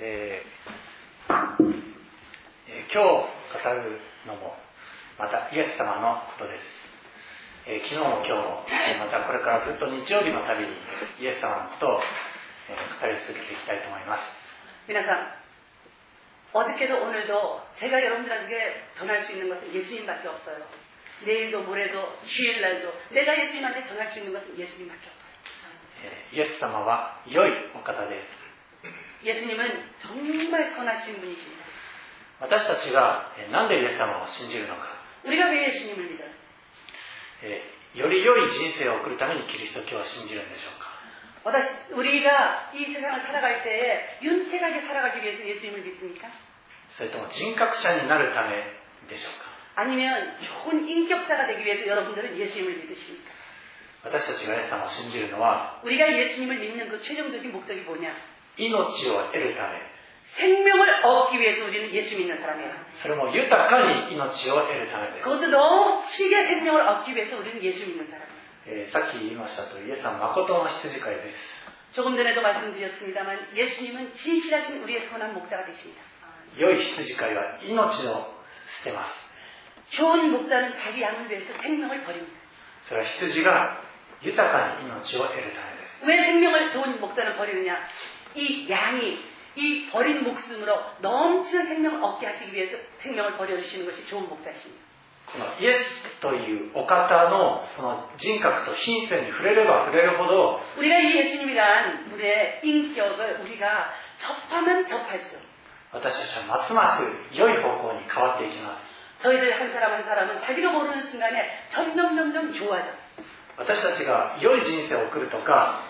えーえー今日語るのもまたイエス様のことです、えー昨日も今日もえーまたこれからずっと日曜日のたびにイエス様のことを、えー語り続けていきたいと思います 皆さん, 어저께도 오늘도 제가 여러분들에게 전할 수 있는 것은 예수님밖에 없어요. 내일도 모레도 주일날도 내가 예수님한테 전할 수 있는 것은 예수님밖에 없어요. えーイエス様は良いお方です 예수님은 정말 선하신 분이십니다. 私たちがえーなんでイエス様を信じるのか、 우리가 왜 예수님을 믿어요? えーより良い人生を送るためにキリスト教を信じるんでしょうか 私, 우리가 이 세상을 살아갈 때에 윤택하게 살아가기 위해서 예수님을 믿습니까? それとも人格者になるためでしょうか 아니면 좋은 인격자가 되기 위해서 여러분들은 예수님을 믿으십니까? 私たちがイエス様を信じるのは 우리가 예수님을 믿는 그 최종적인 목적이 뭐냐? 命を得るため 생명을 얻기 위해서 우리는 예수 믿는 사람이에요. それも豊かに命を得るためです、 그것도 넘치게 생명을 얻기 위해서 우리는 예수 믿는 사람이에요. えーさっき言いましたとおりイエス様は誠の羊飼いです 조금 전에도 말씀드렸습니다만 예수님은 진실하신 우리의 선한 목자가 되십니다. 良い羊飼いは命を捨てます 좋은 목자는 자기 양을 위해서 생명을 버립니다. それは羊が豊かに命を得るためです 왜 생명을 좋은 목자는 버리느냐? 이 양이 이 버린 목숨으로 넘치는 생명을 얻게 하시기 위해서 생명을 버려주시는 것이 좋은 목자십니다. このイエスというお方のその人格と品性に触れれば触れるほど 우리가 이 예수님이란 우리의 인격을 우리가 접하면 접할수록 私たちはますます良い方向に変わっていきます 저희들 한 사람 한 사람은 자기도 모르는 순간에 점점 점점 좋아져. 私たちが良い人生を送るとかあるい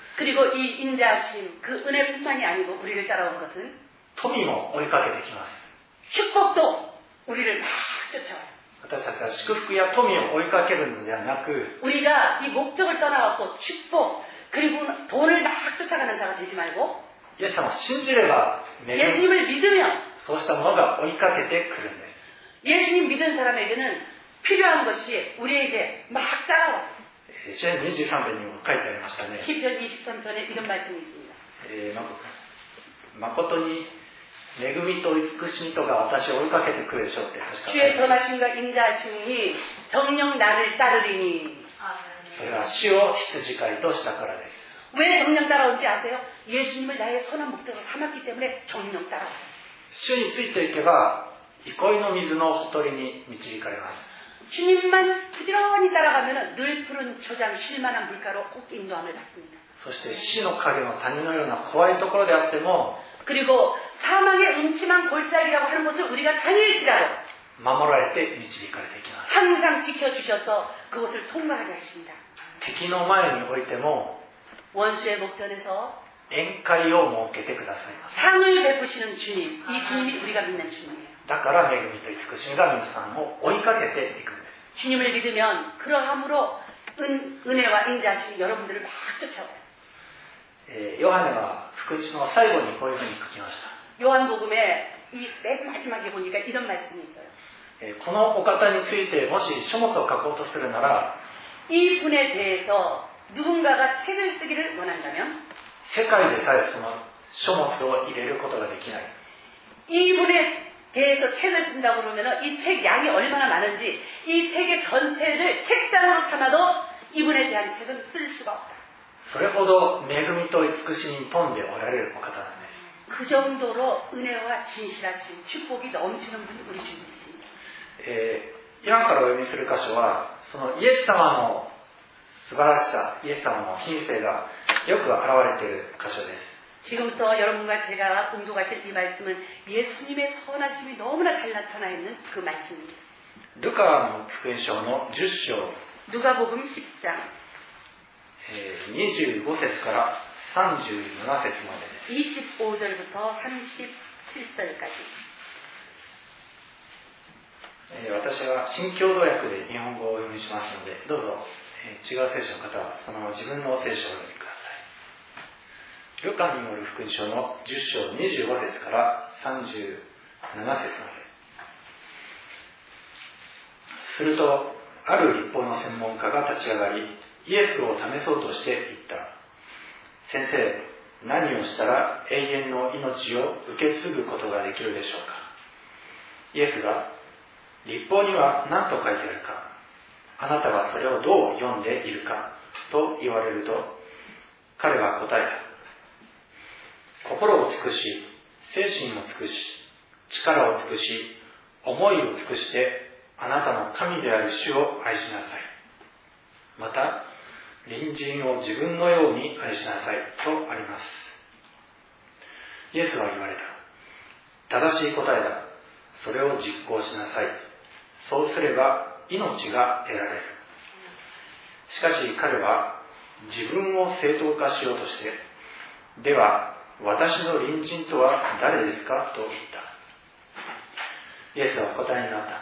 그리고 이 인자하심 그 은혜뿐만이 아니고 우리를 따라온 것은 富も追いかけてきます 축복도 우리를 다 쫓아와요 私たちは祝福や富を追いかけるのではなく 우리가 이 목적을 떠나갖고 축복 그리고 돈을 막 쫓아가는 자가 되지 말고 イエス様を信じれば恵み 예수님을 믿으면 そうしたものが追いかけてくるんです 예수님 믿은 사람에게는 필요한 것이 우리에게 막 따라와 요. えー詩篇23編にも書いてありましたね 시편 23편에 이런 말씀이 있습니다. えーま誠に恵みと慈しみとが私を追いかけてくるでしょうって確か 주의 선하심과 인자하심이 정령 나를 따르리니 それは主を羊飼いとしたからです 왜 정령 따라온지 아세요? 예수님을 나의 선한 목적으로 삼았기 때문에 정령 따라와요. 主についていけば憩いの水のほとりに導かれます 주님만 부지런히 따라가면 늘 푸른 초장 쉴만한 물가로 꼭 인도함을 받습니다. そして死の影の谷のような怖いところであっても 그리고 사망의 음침한 골짜기라고 하는 것을 우리가 다닐지라도 守られて導かれていきます 항상 지켜주셔서 그것을 통과하게 하십니다. 敵の前においても 원수의 목전에서 宴会を設けてくださいます 상을 베푸시는 주님, 이 주님이 우리가 믿는 주님이에요. だから恵みと慈しみが皆さんを追いかけていくんです 주님을 믿으면 그러함으로 은, 은혜와 인자하심이 여러분들을 막 쫓아와요. えーヨハネは福音書の最後にこういうふうに書きました 요한복음에 이 맨 마지막에 보니까 이런 말씀이 있어요. えーこのお方についてもし書物を書こうとするなら 이 분에 대해서 누군가가 책을 쓰기를 원한다면 世界でさえその書物を入れることができない 이 분에 대해서 책을 쓴다고 그러면 이 책 양이 얼마나 많은지 이 책의 전체를 책장으로 삼아도 이분에 대한 책은 쓸 수가 없다. それほど恵みと慈しみに富んでおられるお方なんです 그 정도로 은혜와 진실하신 축복이 넘치는 분이 우리 주님이십니다. えー今からお読みする箇所はそのイエス様の素晴らしさイエス様の品性がよく表れている箇所です 지금부터 여러분과 제가 공독하실 이 말씀은 예수님의 선하심이 너무나 잘 나타나 있는 그 말씀입니 다. 누가福音書の10章누가복음 10장 25節から37節まで25절부터 37절까지私は新共同訳で日本語をお読みしますのでどうぞ違う聖書の方はその自分の聖書をルカによる福音書の10章25節から37節まで。すると、ある立法の専門家が立ち上がり、イエスを試そうとして言った。先生、何をしたら永遠の命を受け継ぐことができるでしょうか？イエスが、立法には何と書いてあるか？あなたはそれをどう読んでいるか？と言われると、彼は答えた。心を尽くし、精神を尽くし、力を尽くし、思いを尽くして、あなたの神である主を愛しなさい。また、隣人を自分のように愛しなさいとあります。イエスは言われた。正しい答えだ。それを実行しなさい。そうすれば命が得られる。しかし彼は自分を正当化しようとして、では私の隣人とは誰ですか？と言った。イエスはお答えになった。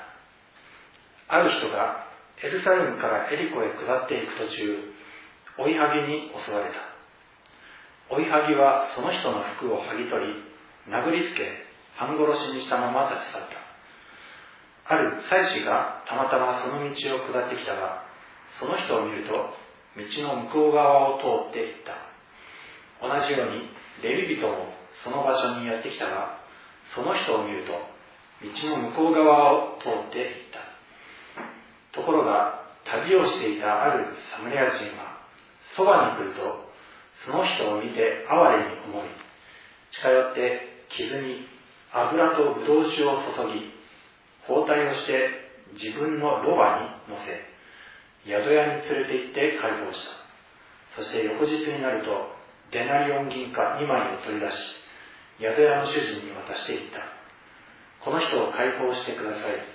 ある人がエルサレムからエリコへ下っていく途中、追いはぎに襲われた。追いはぎはその人の服を剥ぎ取り、殴りつけ、半殺しにしたまま立ち去った。ある祭司がたまたまその道を下ってきたが、その人を見ると、道の向こう側を通っていった。同じように、レビ人もその場所にやってきたが、その人を見ると、道の向こう側を通っていった。ところが、旅をしていたあるサムリア人は、そばに来ると、その人を見て哀れに思い、近寄って傷に油とブドウ酒を注ぎ、包帯をして自分のロバに乗せ、宿屋に連れて行って解放した。そして翌日になると、デナリオン銀貨2枚を取り出し、宿屋の主人に渡していった。この人を解放してください。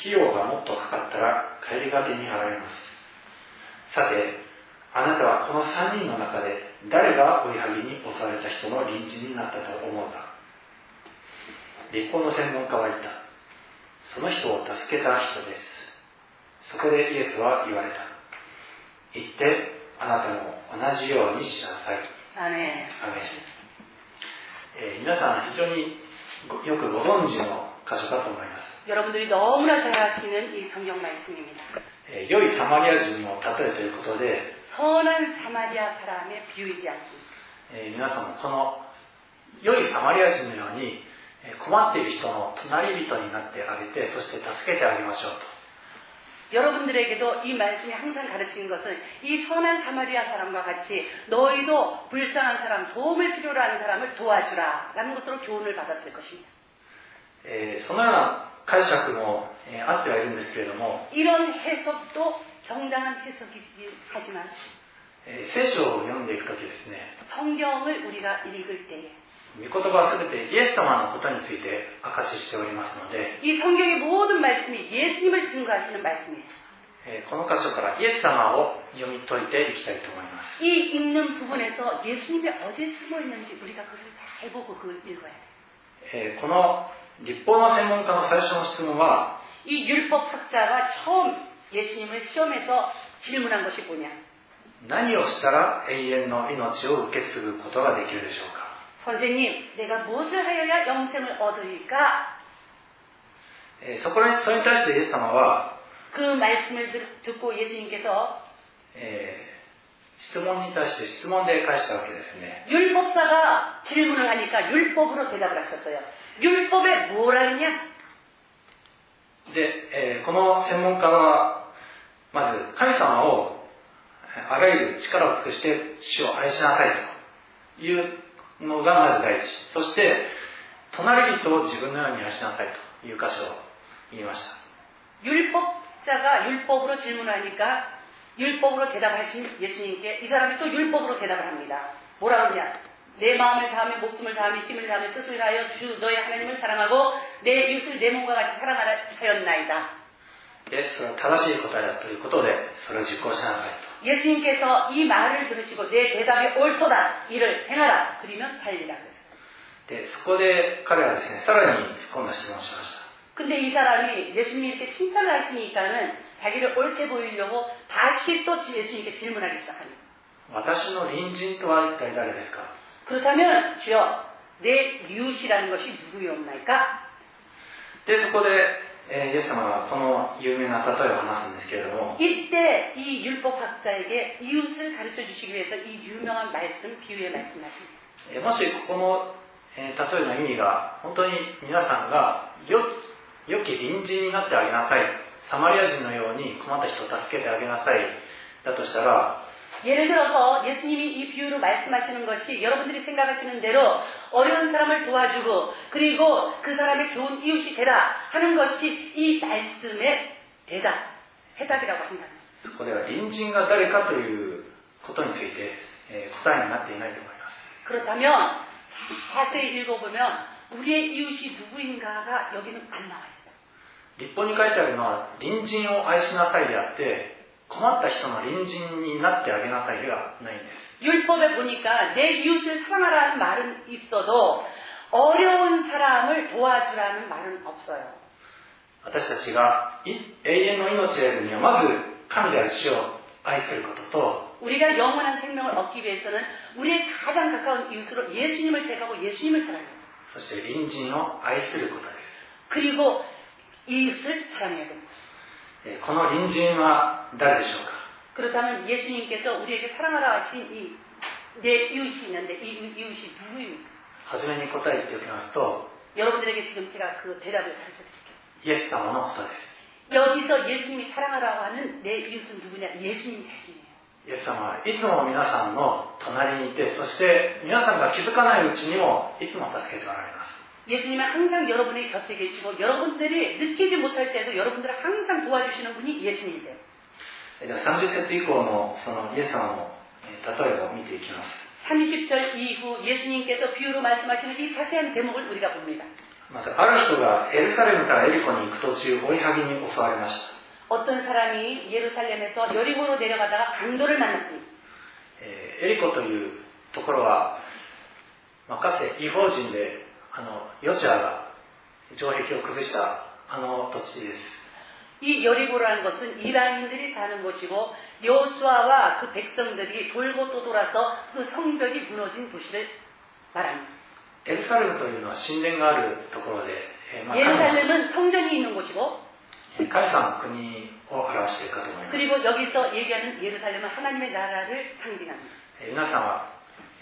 費用がもっとかかったら帰りがけに払います。さて、あなたはこの3人の中で誰が追いはぎに襲われた人の隣人になったと思うか立法の専門家は言った。その人を助けた人です。そこでイエスは言われた。言って、あなたも同じようにしなさい。アメえー、皆さん非常によくご存知の箇所だと思います。 여. 良いサマリア人の例えということで、え、皆さんもこの良いサマリア人のように困っている人の隣人になってあげて、そして助けてあげましょうと。 여러분들에게도 이 말씀이 항상 가르치는 것은 이 선한 사마리아 사람과 같이 너희도 불쌍한 사람, 도움을 필요로 하는 사람을 도와주라. 라는 것으로 교훈을 받았을 것입니다. 에, 선한 解釈もあってはいるんですけれども이런 해석도 정당한 해석이지 하지만 聖書を読んでいくときですね。성경을우리가읽을때에 御言葉はすべてイエス様のことについて証ししておりますので、 이 성경의 모든 말씀이 예수님을 증거하시는 말씀이에요. えーこの箇所からイエス様を読み解いていきたいと思います。 이 읽는 부분에서 예수님이 어디 숨어 있는지 우리가 그걸 잘 보고 그걸 읽어야 돼요. えーこの立法の専門家の最初の質問は、 이 율법학자가 처음 예수님을 시험해서 질문한 것이 뭐냐? 何をしたら永遠の命を受け継ぐことができるでしょうか 선생님, 내가 무엇을 하여야 영생을 얻으리까? えーそこにそれに対してイエス様は、 그 말씀을 들- 듣고 예수님께서 えー質問に対して質問で返したわけですね。 율법사가 질문을 하니까 율법으로 대답을 하셨어요. 율법에 뭐라 했냐? で、えーこの専門家は、まず神様をえーあらゆる力を尽くして主を愛しなさいという のがまず第一。そして、隣人を自分のように愛しなさいという箇所を言いました。 율법자가 율법으로 질문하니까 율법으로 대답하신 예수님께 이 사람이 또 율법으로 대답을 합니다. 뭐라 그러냐? 내 마음을 다하며 목숨을 다하며 힘을 다하며 뜻을 다하여 주 너의 하나님을 사랑하고 내 이웃을 내 몸과 같이 사랑하라 하였나이다. で、それは正しい答えだということで、それを実行しなさいと。 예수님께서 이 말을 들으시고 내 대답이 옳도다 이를 행하라 그리면 살리라 그랬어요. で、そこで彼はですね、さらに突っ込んだ質問をしました。 근데 이 사람이 예수님이 이렇게 칭찬을 하시니까는 자기를 옳게 보이려고 다시 또 예수님께 질문하기 시작합니다. 私の隣人とは一体誰ですか 그렇다면 주여 내 이웃이라는 것이 누구였나이까? で、そこで、 えー、イエス様はこの有名な例えを話すんですけれども、이때이율법학자에게이웃을가르쳐주시기위해서이유명한말씀비유의말씀하십니もしここの、えー、例えの意味が本当に皆さんがよ良き隣人になってあげなさい。サマリア人のように困った人を助けてあげなさい。だとしたら 예를 들어서 예수님이 이 비유로 말씀하시는 것이 여러분들이 생각하시는 대로 어려운 사람을 도와주고 그리고 그 사람의 좋은 이웃이 되라 하는 것이 이 말씀의 대답, 해답이라고 한다. そこでは隣人が誰かということについて、えー答えになっていないと思います 그렇다면 자세히 읽어보면 우리의 이웃이 누구인가가 여기는 안 나와 있어요. 立法に書いてあるのは隣人を愛しなさいであって 困った人の隣人になってあげなさいではないんです 율법에 보니까 내 이웃을 사랑하라는 말은 있어도 어려운 사람을 도와주라는 말은 없어요. 私たちがい永遠の命を得るにはまず神である主を愛することと 우리가 영원한 생명을 얻기 위해서는 우리의 가장 가까운 이웃으로 예수님을 택하고 예수님을 사랑해야 돼요. そして隣人を愛することです 그리고 이웃을 사랑해야 됩니다. 다. えーこの隣人は誰でしょうか 그렇다면 예수님께서 우리에게 사랑하라 하신 이 내 이웃이 있는데 이 이웃이 누구입니까? 初めに答えておきますと 여러분들에게 지금 제가 그 대답을 가르쳐 드릴게요. イエス様のことです 여기서 예수님이 사랑하라고 하는 내 이웃은 누구냐? 예수님 자신이에요. イエス様はいつも皆さんの隣にいてそして皆さんが気づかないうちにもいつも助けておられます 예수님은 항상 여러분의 곁에 계시고 여러분들이 느끼지 못할 때도 여러분들을 항상 도와주시는 분이 예수님이세 요. 30절 이후의そのイエス様の例えを見ていきます.30절 이후 예수님께서 비유로 말씀하시는 이 자세한 대목을 우리가 봅니 다. またある人がエルサレムからエリコに行く途中追いはぎに襲われました.어떤 사람이 예루살렘에서 여리고로 내려가다가 강도를 만났습니 다. 에리코というところはまあ、かつて違法人であのヨシアが城壁を崩したあの土地です 이 여리고라는 것은 이방인들이 사는 곳이고 여수아와 그 백성들이 돌고 또 돌아서 그 성벽이 무너진 도시를 말합니다. エルサレムというのは神殿があるところで、えーまあ、神の 예루살렘은 성전이 있는 곳이고 神様の国を表しているかと思います、 그리고 여기서 얘기하는 예루살렘은 하나님의 나라를 상징합니다.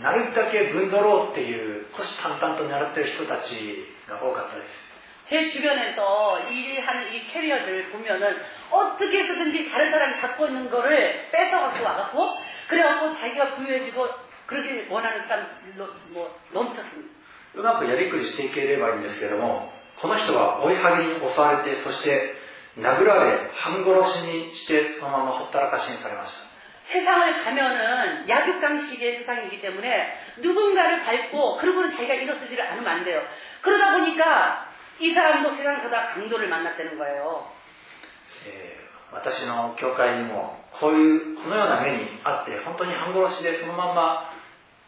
なるだけ分取ろうっていう虎視眈々と狙ってる人たちが多かったです 제 주변에서 일하는 이 캐리어들 보면은 어떻게 해서든지 다른 사람이 갖고 있는 거를 뺏어갖고 와갖고 그래갖고 자기가 부유해지고 그렇게 원하는 사람들로 뭐 넘쳤습니다. うまくやりくりしていければいいんですけどもこの人は追いはぎに襲われてそして殴られ半殺しにしてそのままほったらかしにされました 세상을 가면은 약육강식의 세상이기 때문에 누군가를 밟고 그러고는 자기가 일어서지를 않으면 안 돼요. 그러다 보니까 이 사람도 세상 가다 강도를 만났다는 거예요. えー私の教会にもこういうこのような目にあって本当に半殺しでそのまま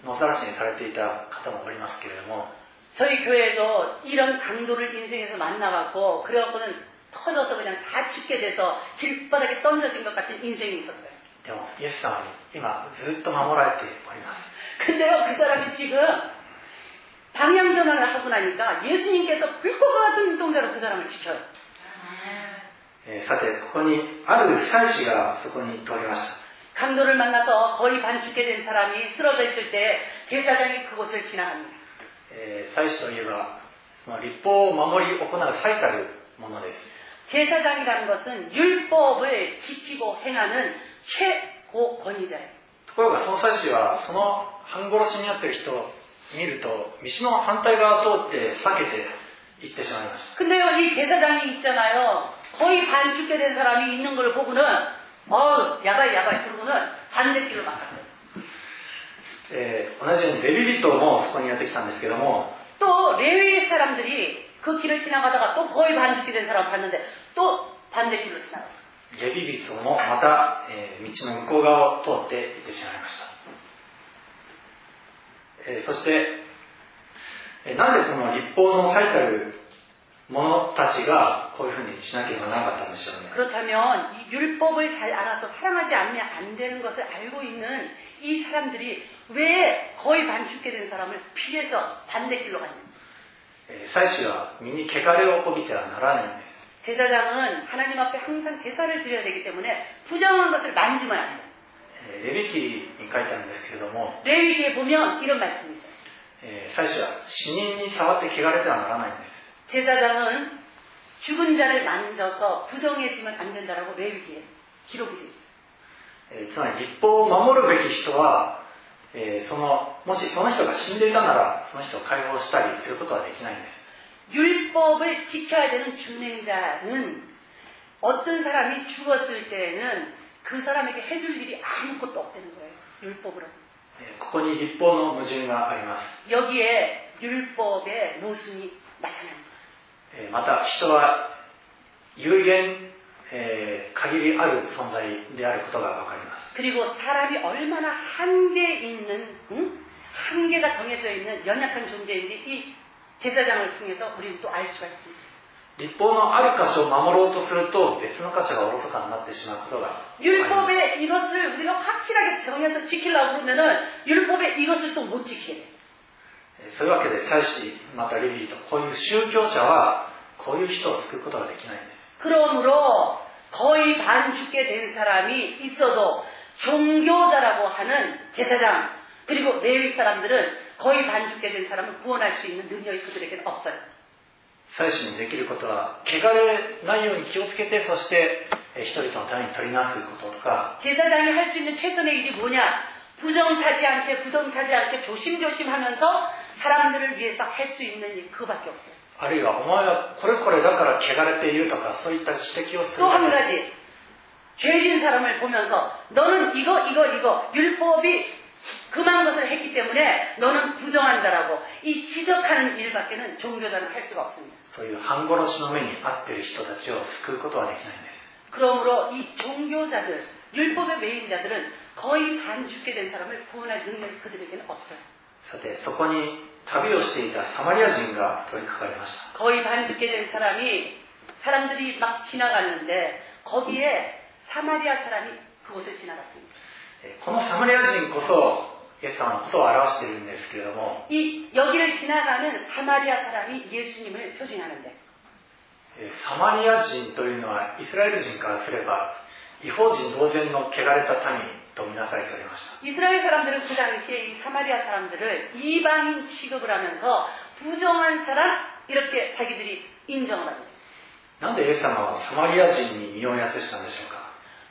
野ざらしにされていた方もおりますけれども 저희 교회도 이런 강도를 인생에서 만나갖고 그래갖고는 터져서 그냥 다 죽게 돼서 길바닥에 던져진 것 같은 인생이 있었어요. でもイエス様に今ずっと守られております 근데요 그 사람이 지금 방향 전환을 하고 나니까 예수님께서 불꽃과 같은 눈동자로 그 사람을 지켜요. えーさてここにある祭司がそこに通りました 강도를 만나서 거의 반 죽게 된 사람이 쓰러져 있을 때 제사장이 그곳을 지나갑니다. えー祭司といえばその立法を守り行う最たるものです 제사장이라는 것은 율법을 지키고 행하는 최고 권위자예요. ところがその祭司はその半殺しにあってる人を見ると道の反対側を通って避けて行ってしまいました 근데요, 이 제사장이 있잖아요. 거의 반 죽게 된 사람이 있는 걸 보고는 어 야바이 야바이 그러고는 반대길로 막 갔어요. えー同じようにレビ人もそこにやってきたんですけども、 또 레위 사람들이 그 길을 지나가다가 또 거의 반죽이 된 사람 봤는데 또 반대길로 지나갔어요. レビ人もまた、えー道の向こう側を通って行ってしまいました。えーそして、えーなんでこの立法の書いてある者たちがこういうふうにしなければならなかったんでしょうね。 그렇다면 이 율법을 잘 알아서 사랑하지 않으면 안 되는 것을 알고 있는 이 사람들이 왜 거의 반죽게 된 사람을 피해서 반대길로 갔냐? えー祭司は身に汚れをこびてはならないんです。 제사장은 하나님 앞에 항상 제사를 드려야 되기 때문에 부정한 것을 만지면 안 돼 요. 레위기에書いてあるんですけれども레위기에 보면 이런 말씀이 있어 요. 最初は死人に触って汚れてはならないんです제사장은 죽은 자를 만져서 부정해지면 안 된다라고 레위기에 기록이 되어 있어 요. つまり立法を守るべき人は、えー、そのもしその人が死んでいたならその人を解放したりすることはできないんです。 율법을 지켜야 되는 준행자는 어떤 사람이 죽었을 때에는 그 사람에게 해줄 일이 아무것도 없다는 거예요. 율법으로. 여기에 율법의 모순이 나타납니다. また人は有限限りある存在であることがわかります 그리고 사람이 얼마나 한계 있는 응? 한계가 정해져 있는 연약한 존재인지 이 제사장을 통해서 우리는 또 알 수가 있습니다. 立法のある箇所を守ろうとすると別の箇所がおろそかになってしまうことがあります 율법의 이것을 우리가 확실하게 정해서 지키려고 그러면은 율법의 이것을 또 못 지키게 돼요. えーそういうわけで大使またレビーとこういう宗教者はこういう人を救うことができないんです 그러므로 거의 반 죽게 된 사람이 있어도 종교자라고 하는 제사장 그리고 레위 사람들은 거의 반 죽게 된 사람을 구원할 수 있는 능력이 그들에게는 없어요. 祭司にできることは汚れないように気をつけてそしてえー人々のために取りなすこととか 제사장이 할 수 있는 최선의 일이 뭐냐? 부정타지 않게 부정타지 않게 조심조심하면서 사람들을 위해서 할 수 있는 일 그거밖에 없어요. あるいはお前はこれこれだから汚れているとかそういった指摘をする 또 한 だけ 가지 죄진 사람을 보면서 너는 이거 이거 이거 율법이 그만 것을 했기 때문에 너는 부정한 자라고 이 지적하는 일밖에는 종교자는 할 수가 없습니다. そういう半殺しの目に遭っている人たちを救うことはできないんです 그러므로 이 종교자들, 율법의 매인자들은 거의 반 죽게 된 사람을 구원할 능력이 그들에게는 없어요. さてそこに旅をしていたサマリア人が取りかかりました 거의 반 죽게 된 사람이 사람들이 막 지나갔는데 거기에 사마리아 사람이 그곳을 지나갔습니다. えーこのサマリア人こそイエス様のことを表しているんですけれども 이 여기를 지나가는 사마리아 사람이 예수님을 표징하는데 えーサマリア人というのはイスラエル人からすれば違法人同然の汚れた民とみなされておりました 이스라엘 사람들은 그 당시에 이 사마리아 사람들을 이방인 취급을 하면서 부정한 사람 이렇게 자기들이 인정을 합니다. なんでイエス様はサマリア人に身を安したんでしょうか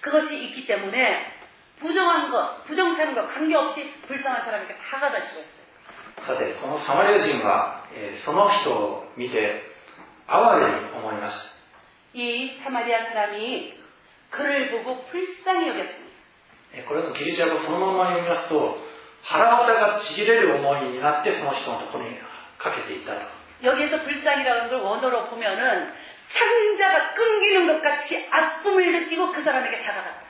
그것이 있기 때문에 부정한 것, 부정타는 것 관계없이 불쌍한 사람에게 다가갈 수가 있어요. さてこのサマリア人は、えーその人を見て哀れに思いました 이 사마리아 사람이 그를 보고 불쌍히 여겼습니다. えーこれのギリシャ語そのまま読みますと腹渡がちぎれる思いになってその人のところにかけていったと 여기에서 불쌍이라는 걸 원어로 보면은 창자가 끊기는 것 같이 아픔을 느끼고 그 사람에게 다가갔다.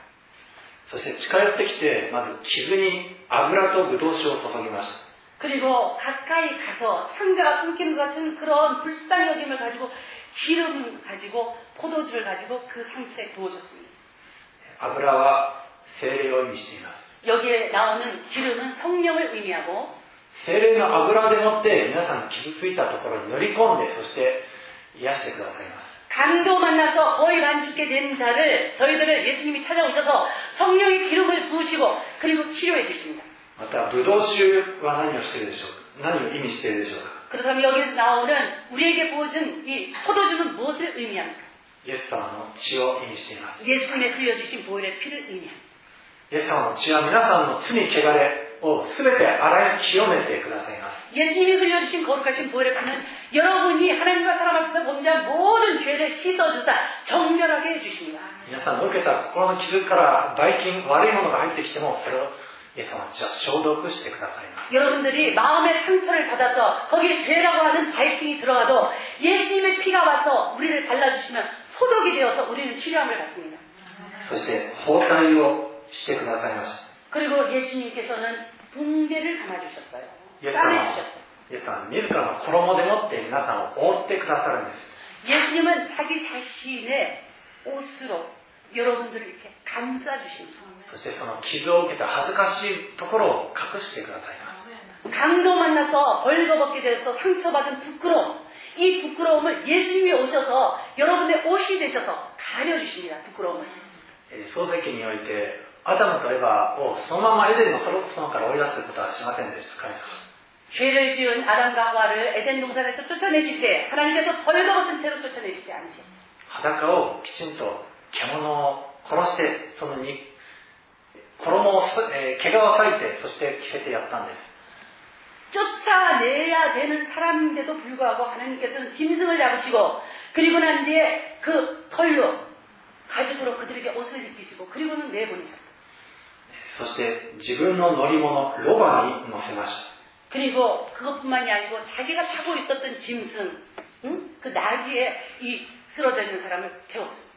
そして近寄ってきてまず傷に油とブドウ酒を注ぎました 그리고 가까이 가서 상자가 끊기는 것 같은 그런 불쌍히 여김을 가지고 기름 가지고 포도주를 가지고 그 상처에 부어줬습니다. 油は精霊を意味しています 여기에 나오는 기름은 성령을 의미하고 精霊の油でもって皆さんの傷ついたところに乗り込んでそして癒してくださいます 강도 만나서 거의 반죽게 된 자를 저희들을 예수님이 찾아오셔서 성령의 기름을 부으시고 그리고 치료해 주십니다. またブドウ酒は何をしているでしょうか何を意味しているでしょうか 그렇다면 여기서 나오는 우리에게 부어준 이 포도주는 무엇을 의미합니까? イエス様の血を意味しています 예수님의 흘려주신 보혈의 피를 의미합니다. イエス様の血は皆さんの罪汚れ を全て洗い清めてくださいます 예수님이 흘려주신 거룩하신 보혈의 피는 여러분이 하나님과 사람 앞에서 범죄한 모든 죄를 씻어주사 정결하게 해주십니다. 皆さんの受けた心の傷からばい菌悪いものが入ってきてもそれをイエス様の血は消毒してくださいます 여러분들이 마음의 상처를 받아서 거기에 죄라고 하는 바이킹이 들어가도 예수님의 피가 와서 우리를 발라주시면 소독이 되어서 우리는 치료함을 받습니다. そして包帯をしてくださいました 그리고 예수님께서는 붕대를 감아주셨어요. 예, 싸매주셨어요. イエス様は自らの衣でもって皆さんを覆ってくださるんです 예수님은 자기 자신의 옷으로 여러분들을 이렇게 감싸주십니다. そしてその傷を受けた恥ずかしいところを隠してくださいます 강도 만나서 벌거벗게 돼서 상처받은 부끄러움. 이 부끄러움을 예수님이 오셔서 여러분의 옷이 되셔서 가려주십니다. 부끄러움을. えー創世記において アダムとエバをそのままエデンの園から追い出すことはしませんでした神様 죄를 지은 아담과 하와를 에덴 동산에서 쫓아내실 때 하나님께서 벌거벗은 채로 쫓아내시지 않으셨어요. 裸をきちんと獣を殺してそのに衣をす、えー毛皮を裂いてそして着せてやったんです 쫓아내야 되는 사람인데도 불구하고 하나님께서는 짐승을 잡으시고 그리고 난 뒤에 그 털로 가죽으로 그들에게 옷을 입히시고 그리고는 내보내셨어요. そして自分の乗り物ロバに乗せました 그리고 그것뿐만이 아니고 자기가 타고 있었던 짐승, 응? 그 나귀에 이 쓰러져 있는 사람을 태웠어요.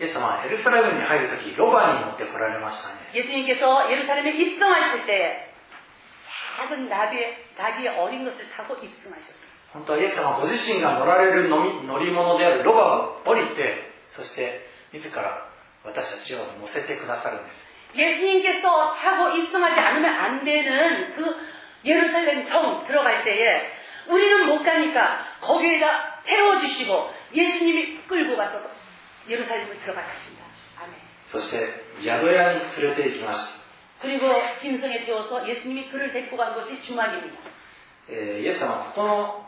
イエス様はエルサレムに入るときロバに乗って来られましたね 예수님께서 예루살렘에 입성하실 때 작은 나귀의, 나귀의 어린 것을 타고 입성하셨어요. 本当はイエス様ご自身が乗られる乗り乗り物であるロバを降りてそして自ら私たちを乗せてくださるんです 예수님께서 타고 입성하지 않으면 안 되는 그 예루살렘 성 들어갈 때에 우리는 못 가니까 거기에다 태워주시고 예수님이 끌고 가서 예루살렘을 들어가게 하신다. 아멘. そして宿屋に連れて行きました、 그리고 짐승에 태워서 예수님이 그를 데리고 간 것이 주말입니다. えーイエス様はここの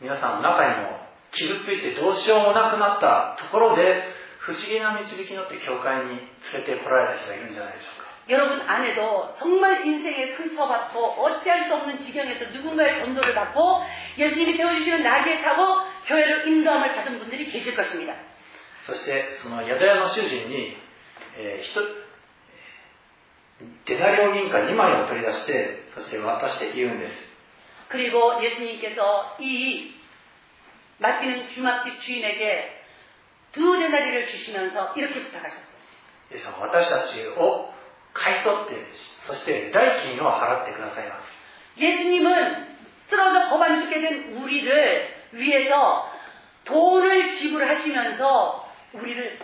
皆さんの中にも傷ついてどうしようもなくなったところで不思議な導きによって教会に連れてこられた人がいるんじゃないでしょうか 여러분 안에도 정말 인생에 상처받고 어찌할 수 없는 지경에서 누군가의 전도를 받고 예수님이 태워주시는 나귀에 타고 교회를 인도함을 받은 분들이 계실 것입니다. そしてその宿屋の主人に、えーひとデナリオ銀貨2枚を取り出してそして渡して言うんです 그리고 예수님께서 이 맡기는 주막집 주인에게 두 데나리를 주시면서 이렇게 부탁하셨어요. イエス様は私たちを買い取ってそして代金を払ってくださいます 예수님은 쓰러져 거반 죽게 된 우리를 위해서 돈을 지불하시면서 우리를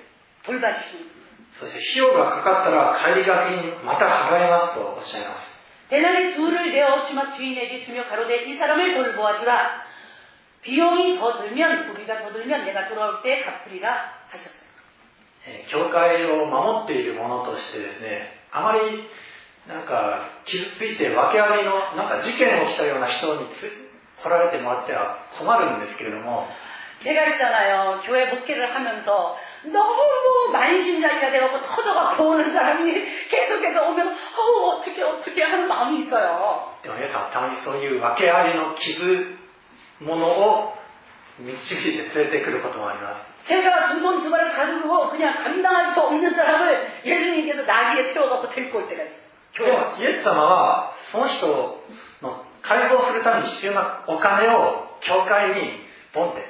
돌봐주시는 분이에요. そして費用がかかったら帰りがけにまた払いますとおっしゃいます 대나리 둘을 내어 주막 주인에게 주며 가로되 이 사람을 돌보아 주라. 비용이 더 들면 우리가 더 들면 내가 돌아올 때 갚으리라 하셨어요. えー教会を守っているものとしてですねあまりなんか傷ついて訳ありのなんか事件を起きたような人につ来られてもらっては困るんですけれども 제가 있잖아요. 교회 목회를 하면서 너무 만신자리가 되고 터져갖고 오는 사람이 계속해서 오면 어우 어떻게 어떻게 하는 마음이 있어요. でも皆さんたまにそういう訳ありの傷物を導いて連れてくることもあります 제가 두 손 두 발을 가지고 그냥 감당할 수 없는 사람을 예수님께서 나귀에 태워갖고 데리고 올 때가 있어요. でもイエス様はその人の解放するために必要なお金を教会にポンって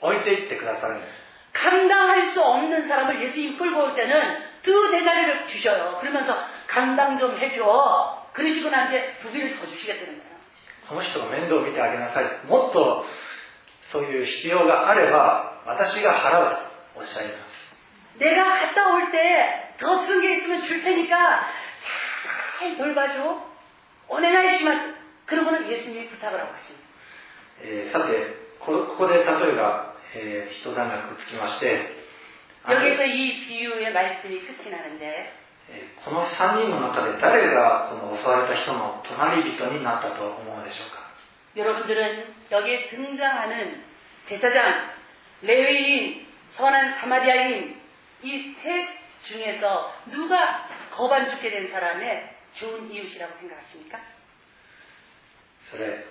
置いていってくださるんです 감당할 수 없는 사람을 예수님 끌고 올 때는 두 대가리를 주셔요. 그러면서 감당 좀 해줘. 그러시고 나한테 두 개를 더 주시겠다는 거예요. この人の面倒を見てあげなさい。もっとそういう必要があれば私が払うとおっしゃいます。 내가 갔다 올 때 더 쓰는 게 있으면 줄 테니까 잘 돌봐줘. 오네가이시마스. 그러고는 예수님이 부탁을 하고 하십니다. えーさてこ、ここで例えが、 えー一段落つきまして、あの 여기서 이 비유의 말씀이 끝이 나는데 えーこの3人の中で誰がこの襲われた人の隣人になったと思うでしょうか 여러분들은 여기에 등장하는 제사장, 레위인, 선한 사마리아인 이 셋 중에서 누가 거반 죽게 된 사람의 좋은 이웃이라고 생각하십니까? それ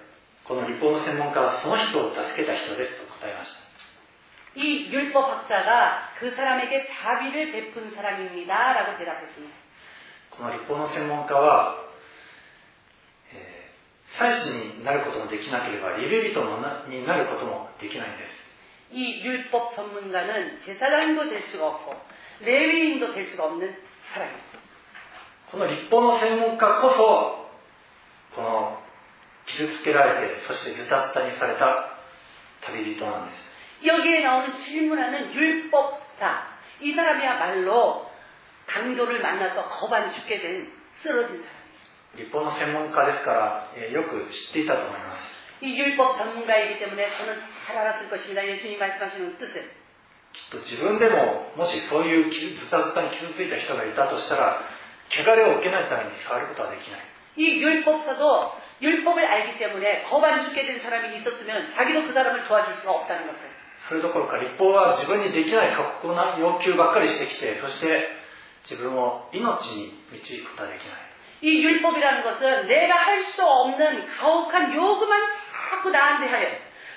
この立法の専門家はその人を助けた人ですと答えました 이 율법학자가 그 사람에게 자비를 베푼 사람입니다. 라고 대답했습니다. この立法の専門家は、えー祭司になることもできなければリベ人のなになることもできないんです 이 율법 전문가는 제사장도 될 수가 없고 레위인도 될 수가 없는 사람입니다. この立法の専門家こそこの傷つけられてそしてずたったにされた旅人なんです 여기에 나오는 질문하는 율법사 이 사람이야말로 강도를 만나서 거반 죽게 된 쓰러진 사람. 立法の専門家ですから、えーよく知っていたと思います 이 율법 전문가이기 때문에 저는 잘 알았을 것입니다. 예수님 말씀하시는 뜻을. きっと自分でももしそういう傷ずたずたに傷ついた人がいたとしたら汚れを受けないために触ることはできない 이 율법사도 율법을 알기 때문에 거반 죽게 된 사람이 있었으면 자기도 그 사람을 도와줄 수가 없다는 것을. それどころか立法は自分にできない過酷な要求ばっかりしてきてそして自分を命に導くことはできない 이 율법이라는 것은 내가 할 수 없는 가혹한 요구만 자꾸 나한테 하여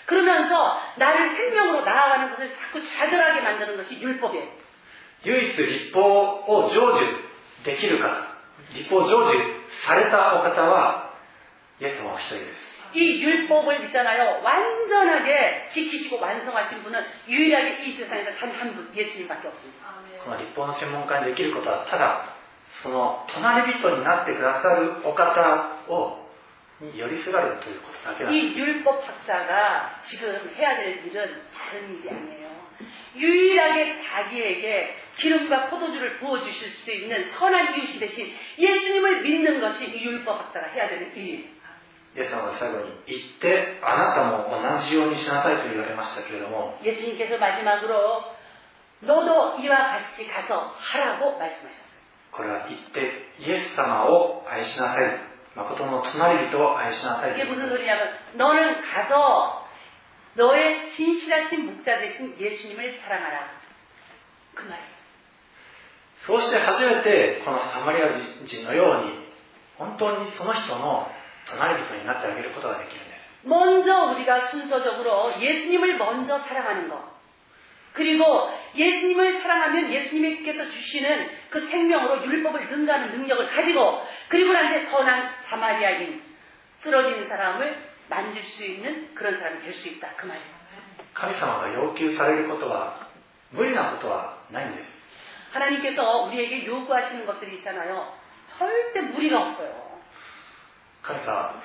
그러면서 나를 생명으로 나아가는 것을 자꾸 자들하게 만드는 것이 율법이에요. 唯一立法を成就できるか立法を成就されたお方はイエス様お一人です 이 율법을 있잖아요. 완전하게 지키시고 완성하신 분은 유일하게 이 세상에서 단 한 분, 예수님밖에 없습니다. この立法の専門家にできることはただその隣人になってくださるお方をに寄りすがるということだけなんです 이 율법 학자가 지금 해야 될 일은 다른 일이 아니에요. 유일하게 자기에게 기름과 포도주를 부어주실 수 있는 선한 이웃이 되신 예수님을 믿는 것이 이 율법 학자가 해야 되는 일이에요. イエス様が最後に言ってあなたも同じようにしなさいと言われましたけれども 예수님께서 마지막으로 너도 이와 같이 가서 하라고 말씀하셨어요. これは言ってイエス様を愛しなさい誠の隣人を愛しなさいとい 이게 うこと 무슨 です 소리냐면 너는 가서 너의 진실하신 목자 되신 예수님을 사랑하라. 그 말이에요. そうして初めてこのサマリア人のように本当にその人の 隣人になってあげることができるんです 먼저 우리가 순서적으로 예수님을 먼저 사랑하는 것. 그리고 예수님을 사랑하면 예수님께서 주시는 그 생명으로 율법을 능가하는 능력을 가지고 그리고 나한테 선한 사마리아인 쓰러진 사람을 만질 수 있는 그런 사람이 될 수 있다. 그 말이에요. 神様が要求されることは無理なことはないんです 하나님께서 우리에게 요구하시는 것들이 있잖아요. 절대 무리가 없어요. 神様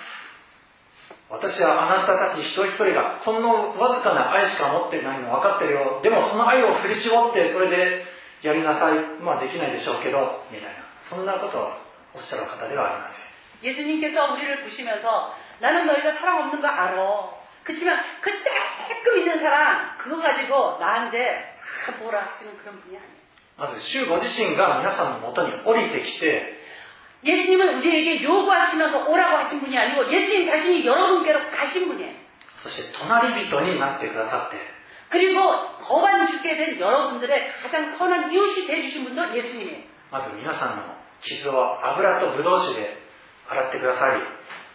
私はあなたたち一人一人がこのわずかな愛しか持ってないの分かってるよでもその愛を振り絞ってそれでやりなさいまあできないでしょうけどみたいなそんなことをおっしゃる方ではありません 예수님께서 우리를 보시면서 나는 너희가 사랑 없는 거 알아. 그렇지만 그 조금 있는 사랑 그거 가지고 나한테 다 뭐라 하시는 그런 분이 아니에요. まず主ご自身が皆さんのもとに降りてきて 예수님은 우리에게 요구하시면서 오라고 하신 분이 아니고 예수님 자신이 여러분께로 가신 분이에요. そして隣人になってくださって 그리고 거반 죽게 된 여러분들의 가장 선한 이웃이 되주신 분도 예수님이에요. まず皆さんの傷を油とブドウ酒で洗ってください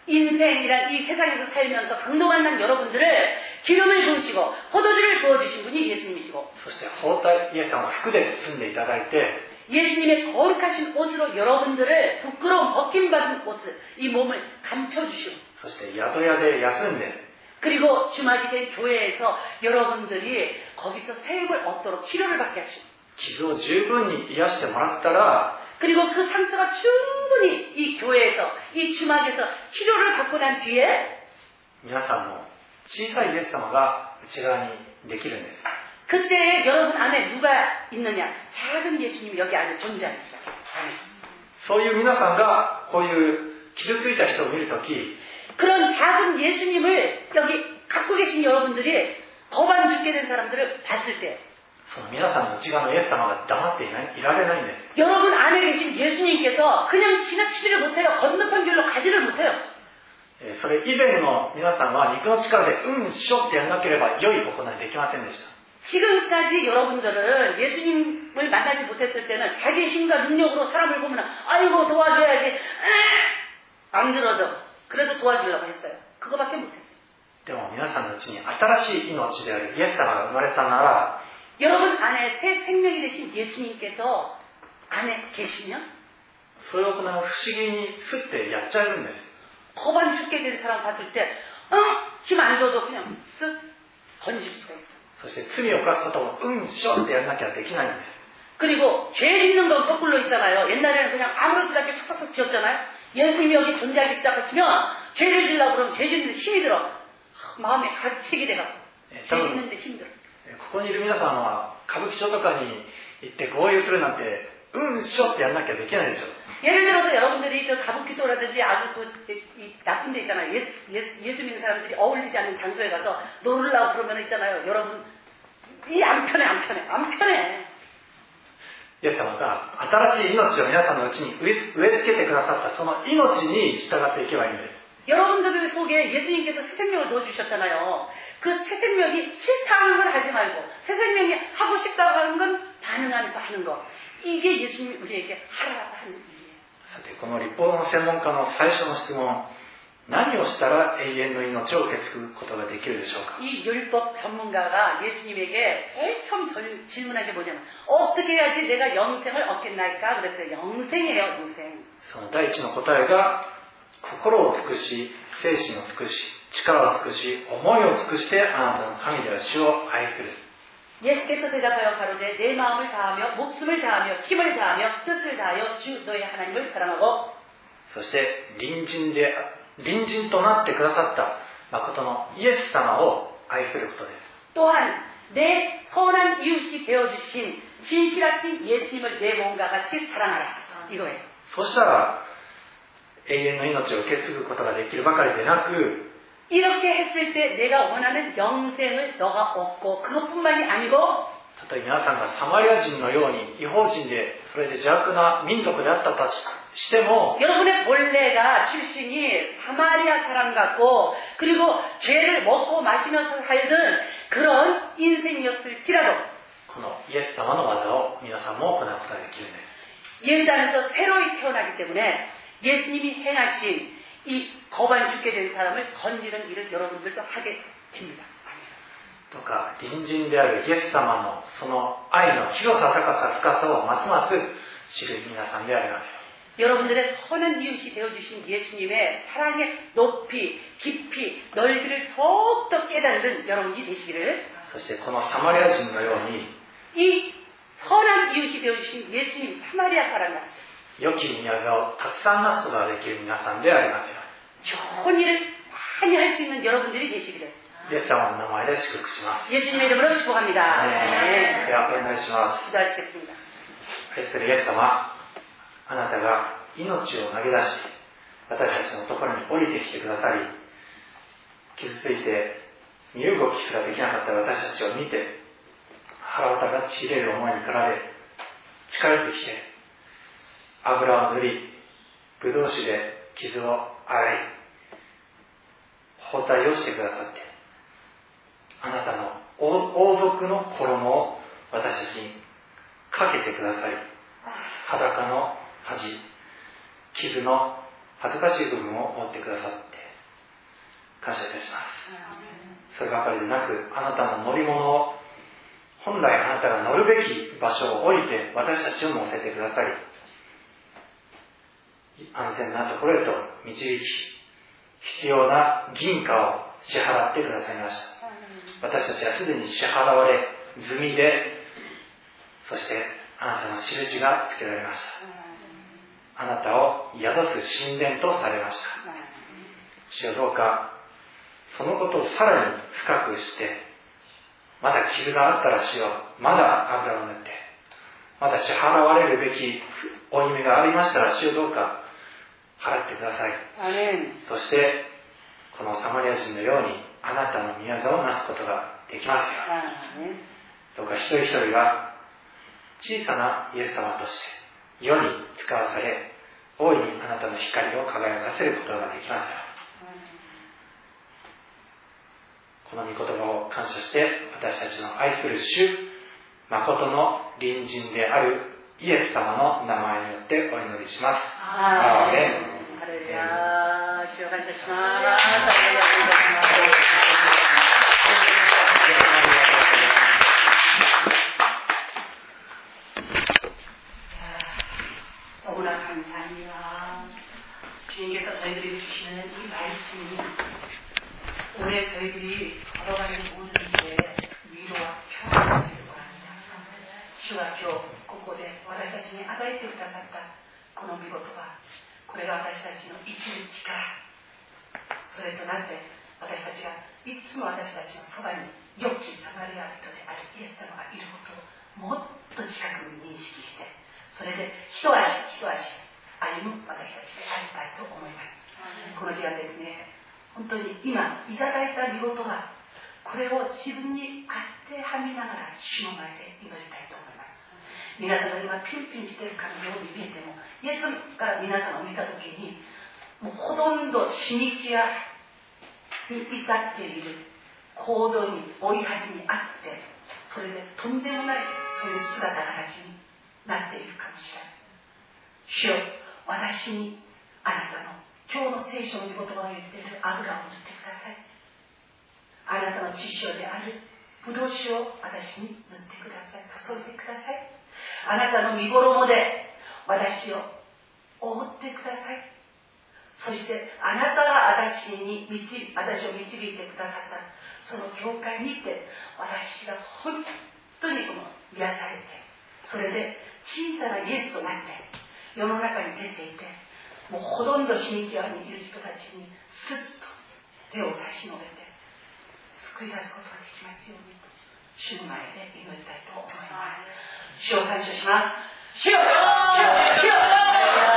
인생이란 이 세상에서 살면서 강동한 난 여러분들을 기름을 부으시고 포도주를 부어주신 분이 예수님이시고 そして包帯イエス様は服で包んでいただいて 예수님의 거룩하신 옷으로 여러분들을 부끄러운 벗김받은 옷을 이 몸을 감춰주시고 そして宿屋で休んで 그리고 주말이 된 교회에서 여러분들이 거기서 세임을 얻도록 치료를 받게 하시고 傷を十分に癒してもらったら 그리고 그 상처가 충분히 이 교회에서 이 주막에서 치료를 받고 난 뒤에 皆さんの小さいイエス様が内側にできるんです 그때에 여러분 안에 누가 있느냐 작은 예수님이 여기 안에 존재하기 시작해요 そういう皆さんがこういう傷ついた人を見るとき 그런 작은 예수님을 여기 갖고 계신 여러분들이 더반 죽게 된 사람들을 봤을 때 その皆さんの内側のイエス様が黙っていないいられないんです 여러분 안에 계신 예수님께서 그냥 지나치지를 못해요. 건너편 길로 가지를 못해요. えーそれ以前の皆さんは肉の力でうんしょってやらなければ良い行いできませんでした 지금까지 여러분들은 예수님을 만나지 못했을 때는 자기 힘과 능력으로 사람을 보면 아이고 도와줘야지 에이! 안 들어줘. 그래도 도와주려고 했어요. 그거밖에 못했어요. でも皆さんのうちに新しい命であるイエス様が生まれたなら 여러분 안에 새 생명이 되신 예수님께서 안에 계시면 それを行う不思議にすってやっちゃえるんです 거반 죽게 된 사람 봤을 때, 어? 힘 안 줘도 그냥 쓱 던질 수가 있어요. そして罪を犯すことをうんしょってやらなきゃできないんです 그리고 죄 짓는 건 거꾸로 있잖아요. 옛날에는 그냥 아무렇지도 않게 척척척 지었잖아요. 예수님이 여기 존재하기 시작하시면 죄를 지려고 그러면 죄 짓는데 힘이 들어. 마음에 가책이 돼갖고 네, 죄 저는- 짓는데 힘들어. えーここにいる皆さんは歌舞伎町とかに行って合流するなんてうんしょってやらなきゃできないでしょ 예를 들어서 여러분들이 그 가부키토라든지 아주 그, 이, 나쁜 데 있잖아요. 예수, 예수, 예수 믿는 사람들이 어울리지 않는 장소에 가서 놀으려고 그러면 있잖아요. 여러분, 이 안 편해, 안 편해, 안 편해. イエス様が新しい命を皆さんのうちに植え植え付けてくださったその命に従っていけばいいんです 여러분들 속에 예수님께서 새 생명을 넣어주셨잖아요. 그 새 생명이 싫다는 걸 하지 말고 새 생명이 하고 싶다고 하는 건 반응하면서 하는 거. 이게 예수님이 우리에게 하라고 하는 일이에요. さてこの立法の専門家の最初の質問 何をしたら永遠の命を受け継ぐことができるでしょうか 이 율법 전문가가 예수님에게 제일 처음 절- 질문한 게 뭐냐면 어떻게 해야지 내가 영생을 얻겠나이까? 그랬어요. 영생이에요, 영생. その第一の答えが心を尽くし精神を尽くし力を尽くし思いを尽くしてあなたの神である主を愛する 예수께서 대답하여 가로되 내 마음을 다하며 목숨을 다하며 힘을 다하며 뜻을 다하여 주 너의 하나님을 사랑하고 そして隣人で 隣人となってくださった誠のイエス様を愛することです 또한 내 선한 이웃이 되어주신 진실하신 예수님을 내 몸과 같이 사랑하라. 이거예요. そしたら永遠の命を受け継ぐことができるばかりでなく 이렇게 했을 때 내가 원하는 영생을 너가 얻고 그것뿐만이 아니고 たとえ皆さんがサマリア人のように違法人でそれで邪悪な民族であったとし ても 여러분의 본래가 출신이 사마리아 사람 같고 그리고 죄를 먹고 마시면서 살던 그런 인생이었을지라도 このイエス様の技を皆さんも行うことができるんです 예수 안에서 새로이 태어나기 때문에 예수님이 행하신 이 거반 죽게 된 사람을 건지는 일을 여러분들도 하게 됩니다. どうか隣人であるイエス様のその愛の広さ高さ深さをますます知る皆さんであります 여러분들의 선한 이웃이 되어주신 예수님의 사랑의 높이, 깊이, 넓이를 더욱더 깨닫는 여러분이 되시기를 そしてこのサマリア人のように 이 선한 이웃이 되어주신 예수님 사마리아 사람 같이 良き宮沢をたくさんなすことができる皆さんでありますよ 좋은 일을 많이 할 수 있는 여러분들이 되시기를 イエス様の名前で祝福します 예수님의 이름으로 축복합니다. で 네. はお願いします 기도하시겠습니다. 愛するイエス様 あなたが命を投げ出し私たちのところに降りてきてくださり傷ついて身動きすらできなかった私たちを見て腹渡がちれる思いに駆られ近寄ってきて油を塗りブドウ酒で傷を洗い包帯をしてくださってあなたの王族の衣を私たちにかけてください裸の恥傷の恥ずかしい部分を持ってくださって感謝いたします。そればかりでなくあなたの乗り物を本来あなたが乗るべき場所を降りて私たちを乗せてくださり安全なところへと導き必要な銀貨を支払ってくださいました。私たちはすでに支払われ済みでそしてあなたの印がつけられました。あなたを宿す神殿とされました。主よどうかそのことをさらに深くしてまだ傷があったら主よまだ油を塗ってまだ支払われるべき負い目がありましたら主よどうか払ってくださいそしてこのサマリア人のようにあなたの宮業をなすことができますよどうか一人一人が小さなイエス様として世に使わされ大いにあなたの光を輝かせることができますよこの御言葉を感謝して私たちの愛する主誠の隣人であるイエス様の名前によってお祈りします。アーメン。ハレルヤ主を感謝します。너무 やピンゲタされてるしない大好きに俺それドバイスをして見ろはキャラ主は今日ここで私たちに与えてくださったこの見事はこれが私たちの生きる力それとなって私たちがいつも私たちのそばに良きサマリア人であるイエス様がいることをもっと近くに認識してそれで一足一足歩む私たちでありたいと思います。この時間ですね。本当に今いただいた見事はこれを自分に当てはみながら主の前で祈りたいと思います。皆さんが今ピュンピュンしてるかのように見えてもイエスから皆さんを見た時にもうほとんど死に際に至っている行動に追い恥にあってそれでとんでもないそういう姿形になっているかもしれない。主よ私にあなたの今日の聖書の御言葉を言っている油を塗ってください。あなたの知識である。ブドウ酒を私に塗ってください。注いでください。あなたの身衣で私を覆ってください。そしてあなたが私に導私を導いてくださった。その教会にて私が本当に癒されてそれで小さなイエスとなって世の中に出ていてもうほとんど死に際にいる人たちにすっと手を差し伸べて救い出すことができますようにと主の前で祈りたいと思います。主を感謝します。主よ主よ主よ